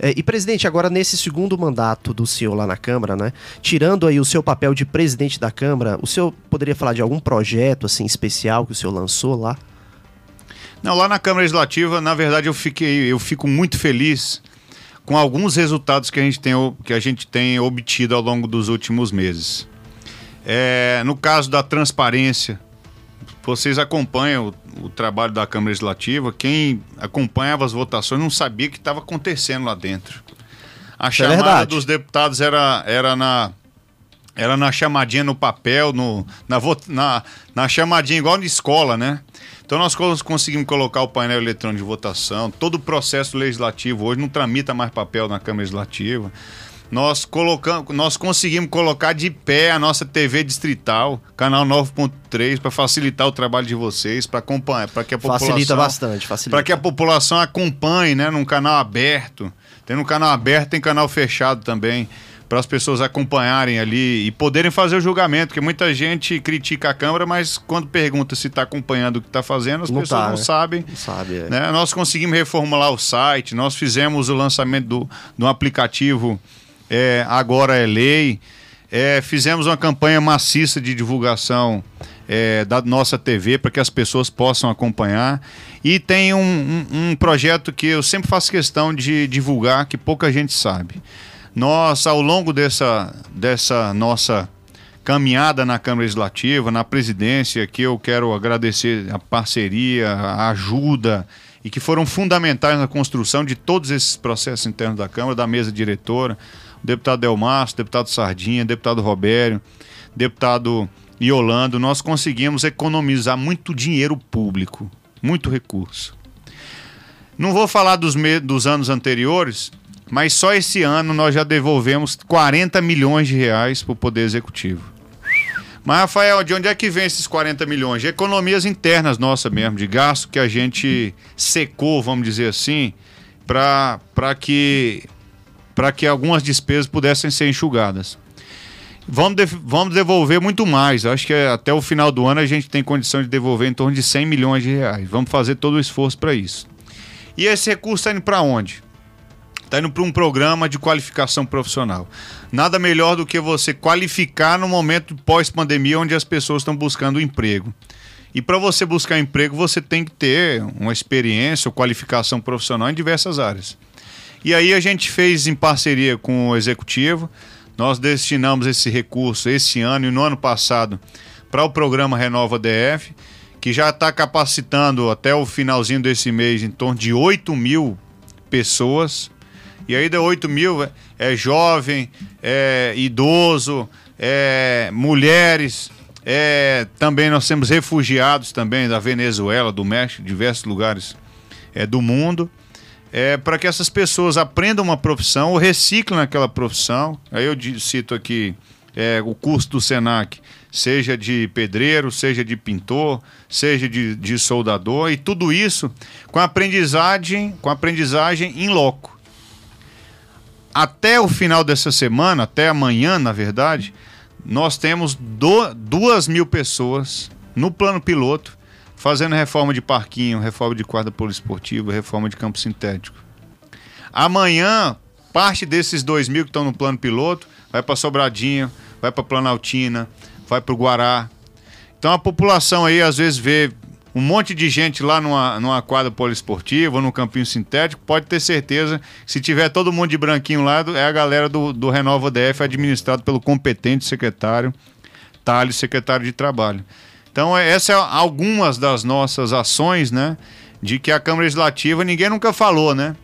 É, e, presidente, agora nesse segundo mandato do senhor lá na Câmara, né? Tirando aí o seu papel de presidente da Câmara, o senhor poderia falar de algum projeto, assim, especial que o senhor lançou lá? Não, lá na Câmara Legislativa, na verdade, eu fiquei, eu fico muito feliz com alguns resultados que a gente tem, que a gente tem obtido ao longo dos últimos meses. É, no caso da transparência, vocês acompanham o, o, trabalho da Câmara Legislativa. Quem acompanhava as votações não sabia o que estava acontecendo lá dentro. A Isso é chamada verdade. dos deputados era, era na era na chamadinha no papel, no, na, na, na chamadinha igual na escola, né? Então nós cons- conseguimos colocar o painel eletrônico de votação, todo o processo legislativo hoje não tramita mais papel na Câmara Legislativa. Nós, colocamos, nós conseguimos colocar de pé a nossa TV distrital, canal 9.3, para facilitar o trabalho de vocês, para acompanhar, para que a população Facilita bastante, facilita. para que a população acompanhe, né, num canal aberto. Tem no canal aberto, tem canal fechado também, para as pessoas acompanharem ali e poderem fazer o julgamento, porque muita gente critica a Câmara, mas quando pergunta se está acompanhando o que está fazendo, as Não pessoas tá, não né? sabem. Não sabe, é. Né? Nós conseguimos reformular o site, nós fizemos o lançamento do, do aplicativo é, Agora é Lei, é, fizemos uma campanha maciça de divulgação é, da nossa TV para que as pessoas possam acompanhar. E tem um, um- um projeto que eu sempre faço questão de divulgar, que pouca gente sabe. Nós, ao longo dessa, dessa nossa caminhada na Câmara Legislativa, na presidência, que eu quero agradecer a parceria, a ajuda e que foram fundamentais na construção de todos esses processos internos da Câmara, da mesa diretora, o deputado Delmastro, deputado Sardinha, deputado Robério, deputado Iolando, nós conseguimos economizar muito dinheiro público, muito recurso. Não vou falar dos, dos anos anteriores, mas só esse ano nós já devolvemos 40 milhões de reais para o Poder Executivo. Mas, Rafael, de onde é que vem esses 40 milhões? De economias internas nossas mesmo, de gasto que a gente secou, vamos dizer assim, para que, que algumas despesas pudessem ser enxugadas. Vamos, de- vamos devolver muito mais. Acho que até o final do ano a gente tem condição de devolver em torno de 100 milhões de reais. Vamos fazer todo o esforço para isso. E esse recurso está indo para onde? Está indo para um programa de qualificação profissional. Nada melhor do que você qualificar no momento pós-pandemia, onde as pessoas estão buscando emprego. E para você buscar emprego, você tem que ter uma experiência ou qualificação profissional em diversas áreas. E aí a gente fez em parceria com o executivo, nós destinamos esse recurso esse ano e no ano passado para o programa Renova DF, que já está capacitando até o finalzinho desse mês em torno de 8 mil pessoas. E aí de 8 mil é- é jovem, é idoso, é mulheres, é, também nós temos refugiados também da Venezuela, do México, diversos lugares é, do mundo é, para que essas pessoas aprendam uma profissão ou reciclem aquela profissão. Aí eu cito aqui é, o curso do SENAC, seja de pedreiro, seja de pintor, seja de, de soldador, e tudo isso com aprendizagem, com aprendizagem em loco. Até o final dessa semana, até amanhã, na verdade, nós temos do, duas mil pessoas no plano piloto fazendo reforma de parquinho, reforma de quadra poliesportiva, reforma de campo sintético. Amanhã, parte desses dois mil que estão no plano piloto vai para Sobradinho, vai para Planaltina, vai para o Guará. Então a população aí às vezes vê um monte de gente lá numa, numa quadra poliesportiva, num campinho sintético, pode ter certeza se tiver todo mundo de branquinho lá, é a galera do, do Renova DF administrado pelo competente secretário Thales, secretário de Trabalho. Então, é- essa é algumas das nossas ações, né? De que a Câmara Legislativa, ninguém nunca falou, né?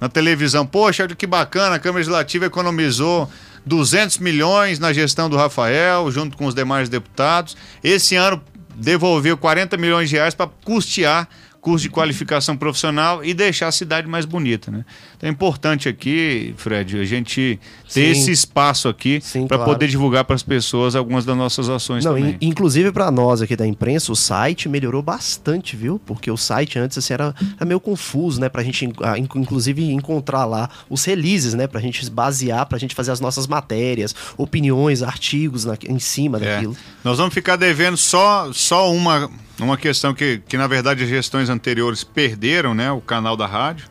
Na televisão, poxa, que bacana, a Câmara Legislativa economizou 200 milhões na gestão do Rafael, junto com os demais deputados. Esse ano devolveu 40 milhões de reais para custear curso de qualificação profissional e deixar a cidade mais bonita, né? Então é importante aqui, Fred, a gente ter Sim. esse espaço aqui para claro. poder divulgar para as pessoas algumas das nossas ações Não, também. in- inclusive para nós aqui da imprensa, o site melhorou bastante, viu? Porque o site antes assim, era, era meio confuso, né? Pra gente, ah, inc- inclusive, encontrar lá os releases, né? Pra gente se basear, pra gente fazer as nossas matérias, opiniões, artigos na- em cima É. daquilo. Nós vamos ficar devendo só, só uma, uma questão que, que, na verdade, as gestões anteriores perderam, né? O canal da rádio.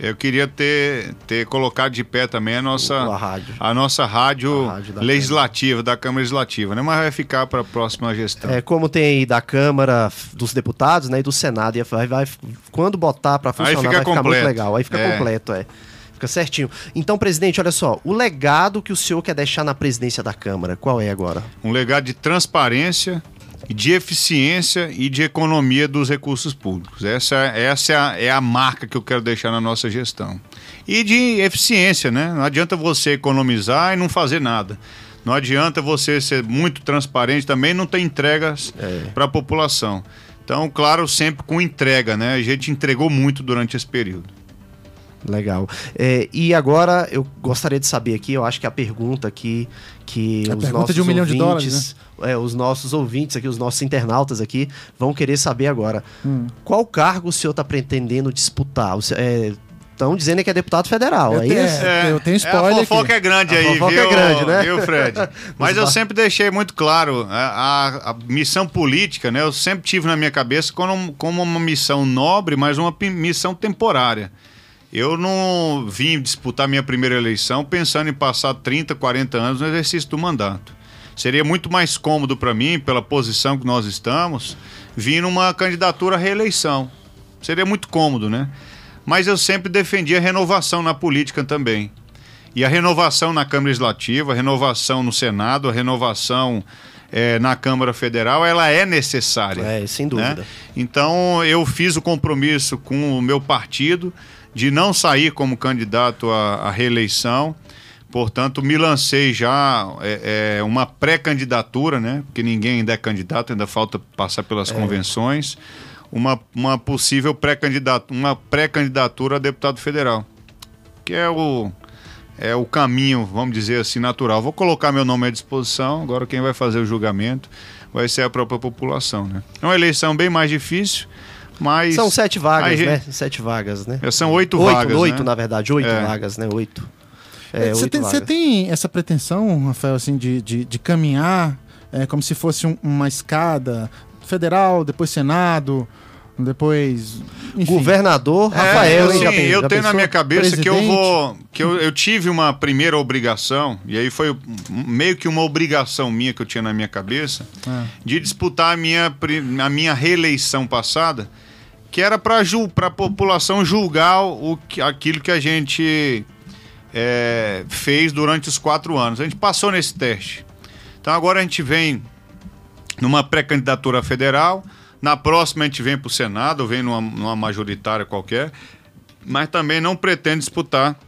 Eu queria ter, ter colocado de pé também a nossa, A rádio. a nossa rádio, A rádio da legislativa, da Câmara Legislativa, né? Mas vai ficar para a próxima gestão. É, como tem aí da Câmara, dos deputados, né, e do Senado, e vai, vai, quando botar pra funcionar fica vai ficar muito completo. legal. Aí fica É. completo, é. Fica certinho. Então, presidente, olha só, o legado que o senhor quer deixar na presidência da Câmara, qual é agora? Um legado de transparência, de eficiência e de economia dos recursos públicos. Essa, essa é, a, é a marca que eu quero deixar na nossa gestão. E de eficiência, né? Não adianta você economizar e não fazer nada. Não adianta você ser muito transparente também e não ter entregas para a população. Então, claro, sempre com entrega, né? A gente entregou muito durante esse período. Legal. É, e agora eu gostaria de saber aqui, eu acho que a pergunta aqui que A os pergunta nossos de um milhão de ouvintes, é, os nossos ouvintes aqui, os nossos internautas aqui, vão querer saber agora. Hum. Qual cargo o senhor está pretendendo disputar? Estão dizendo que é deputado federal, Eu é tenho- isso? É, eu tenho spoiler A fofoca aqui. é grande A aí, fofoca viu? é grande, né? Viu, Fred? (laughs) Mas eu sempre deixei muito claro, a, a- a missão política, né? Eu sempre tive na minha cabeça como, como uma missão nobre, mas uma missão temporária. Eu não vim disputar minha primeira eleição pensando em passar 30, 40 anos no exercício do mandato. Seria muito mais cômodo para mim, pela posição que nós estamos, vir numa candidatura à reeleição. Seria muito cômodo, né? Mas eu sempre defendi a renovação na política também. E a renovação na Câmara Legislativa, a renovação no Senado, a renovação eh, na Câmara Federal, ela é necessária. É, sem dúvida. né? Então eu fiz o compromisso com o meu partido de não sair como candidato à, à reeleição. Portanto, me lancei já é, é, uma pré-candidatura, né? Porque ninguém ainda é candidato, ainda falta passar pelas convenções. Uma, uma possível pré-candidatura, uma pré-candidatura a deputado federal, que é o é o caminho, vamos dizer assim, natural. Vou colocar meu nome à disposição. Agora quem vai fazer o julgamento vai ser a própria população, né? É uma eleição bem mais difícil, mas São sete vagas, a gente- né? Sete vagas, né? São oito, Oito, vagas, oito né? na verdade, oito É. vagas, né? Oito. É, Você tem, você tem essa pretensão, Rafael, assim, de, de, de caminhar é, como se fosse um- uma escada federal, depois Senado, depois. Enfim. Governador É, Rafael? Já sim, eu tenho na minha cabeça que eu Presidente? vou. que eu, eu tive uma primeira obrigação, e aí foi meio que uma obrigação minha que eu tinha na minha cabeça, Ah. de disputar a minha, a minha reeleição passada, que era para a população julgar o, que- aquilo que a gente é, fez durante os quatro anos. A gente passou nesse teste. Então agora a gente vem numa pré-candidatura federal, na próxima a gente vem para o Senado, vem numa, numa majoritária qualquer, mas também não pretende disputar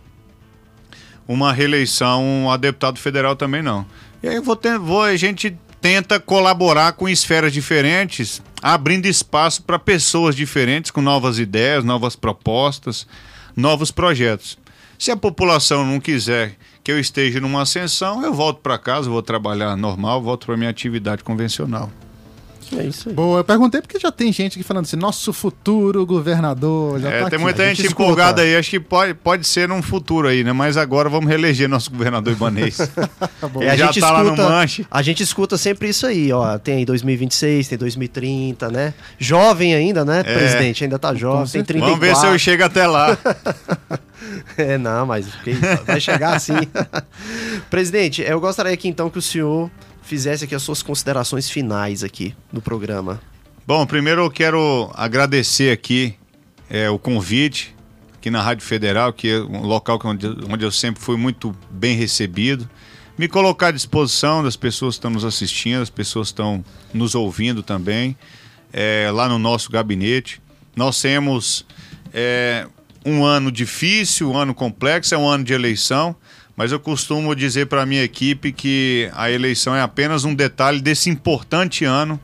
uma reeleição a deputado federal também não. E aí vou ter, vou, a gente tenta colaborar com esferas diferentes, abrindo espaço para pessoas diferentes com novas ideias, novas propostas, novos projetos. Se a população não quiser que eu esteja numa ascensão, eu volto para casa, vou trabalhar normal, volto para minha atividade convencional. É isso aí. Boa, eu perguntei porque já tem gente aqui falando assim, nosso futuro governador. Já É, tá tem aqui. muita a gente, gente empolgada escuta. aí, acho que pode, pode ser num futuro aí, né? Mas agora vamos reeleger nosso governador ibanês. (laughs) Tá. É, a já gente tá lá no escuta, manche. A gente escuta sempre isso aí, ó. Tem aí 2026, tem 2030, né? Jovem ainda, né, presidente? Ainda tá jovem, tem certeza. 34. Vamos ver se eu chego até lá. (laughs) (laughs) É, não, mas que vai chegar assim. (laughs) presidente, eu gostaria aqui então que o senhor fizesse aqui as suas considerações finais aqui no programa. Bom, primeiro eu quero agradecer aqui é, o convite aqui na Rádio Federal, que é um local que onde, onde eu sempre fui muito bem recebido. Me colocar à disposição das pessoas que estão nos assistindo, as pessoas que estão nos ouvindo também, é, lá no nosso gabinete. Nós temos é, um ano difícil, um ano complexo, é um ano de eleição, mas eu costumo dizer para a minha equipe que a eleição é apenas um detalhe desse importante ano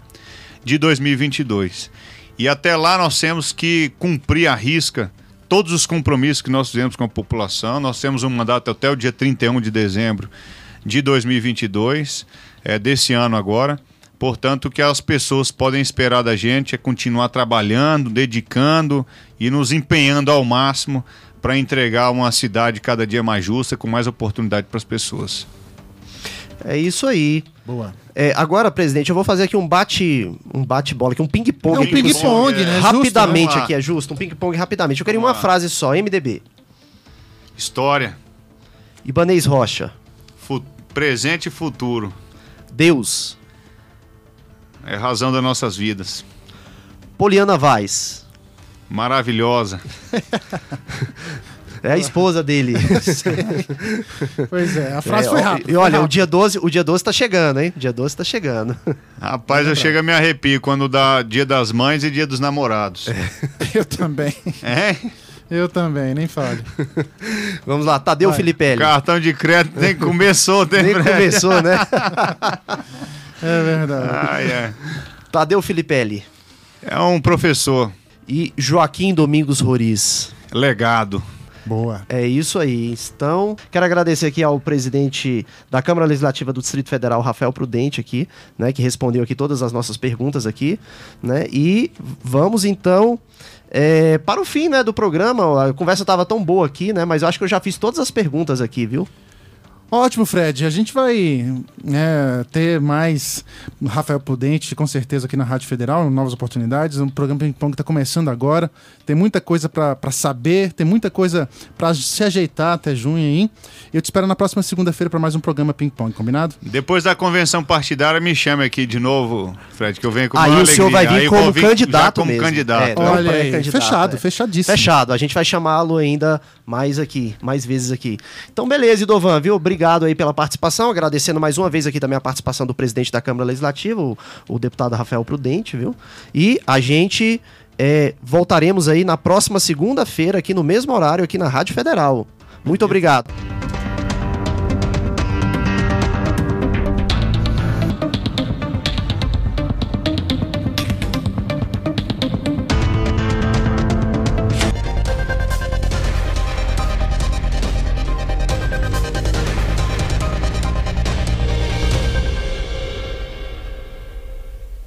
de 2022. E até lá nós temos que cumprir a risca todos os compromissos que nós fizemos com a população. Nós temos um mandato até o dia 31 de dezembro de 2022, é, desse ano agora. Portanto, o que as pessoas podem esperar da gente é continuar trabalhando, dedicando e nos empenhando ao máximo para entregar uma cidade cada dia mais justa, com mais oportunidade para as pessoas. É isso aí. Boa. É, agora, presidente, eu vou fazer aqui um bate, um bate-bola, aqui um ping-pong. É um ping-pong, né? Rapidamente Justo, aqui, é justo? Um ping-pong rapidamente. Eu queria Vamos uma lá. frase só, MDB. História, Ibanez Rocha. fu- presente e futuro. Deus. É a razão das nossas vidas. Poliana Vaz. Maravilhosa. É a esposa dele. (laughs) Pois é, a frase É, foi rápida. E foi olha, o rápida. dia 12, o dia 12 tá chegando, hein? O dia 12 tá chegando. Rapaz, eu chego a me arrepio quando dá dia das mães e dia dos namorados. Eu também. É? Eu também, nem fale. Vamos lá, Tadeu Vai. Filipelli. Cartão de crédito nem começou, tem Nem começou, né? (laughs) É verdade. Ai, é. Tadeu Filipelli. é um professor. E Joaquim Domingos Roriz. Legado. Boa. É isso aí. Então, quero agradecer aqui ao presidente da Câmara Legislativa do Distrito Federal, Rafael Prudente, aqui, né, que respondeu aqui todas as nossas perguntas aqui, né? E vamos então é, para o fim, né, do programa. A conversa estava tão boa aqui, né? Mas eu acho que eu já fiz todas as perguntas aqui, viu? Ótimo, Fred. A gente vai né, ter mais Rafael Prudente, com certeza, aqui na Rádio Federal, novas oportunidades. Um programa Ping Pong que está começando agora. Tem muita coisa para saber, tem muita coisa para se ajeitar até junho aí. Eu te espero na próxima segunda-feira para mais um programa Ping Pong, combinado? Depois da convenção partidária, me chame aqui de novo, Fred, que eu venho com Aí uma o senhor alegria. vai vir Aí como candidato como mesmo. candidato. É, não Olha aí, pré-candidato, fechado, é. fechadíssimo. Fechado. A gente vai chamá-lo ainda mais aqui, mais vezes aqui. Então, beleza, Idovan, viu? Obrigado aí pela participação. Agradecendo mais uma vez aqui também a participação do presidente da Câmara Legislativa, o, o deputado Rafael Prudente, viu? E a gente é, voltaremos aí na próxima segunda-feira, aqui no mesmo horário, aqui na Rádio Federal. Muito obrigado.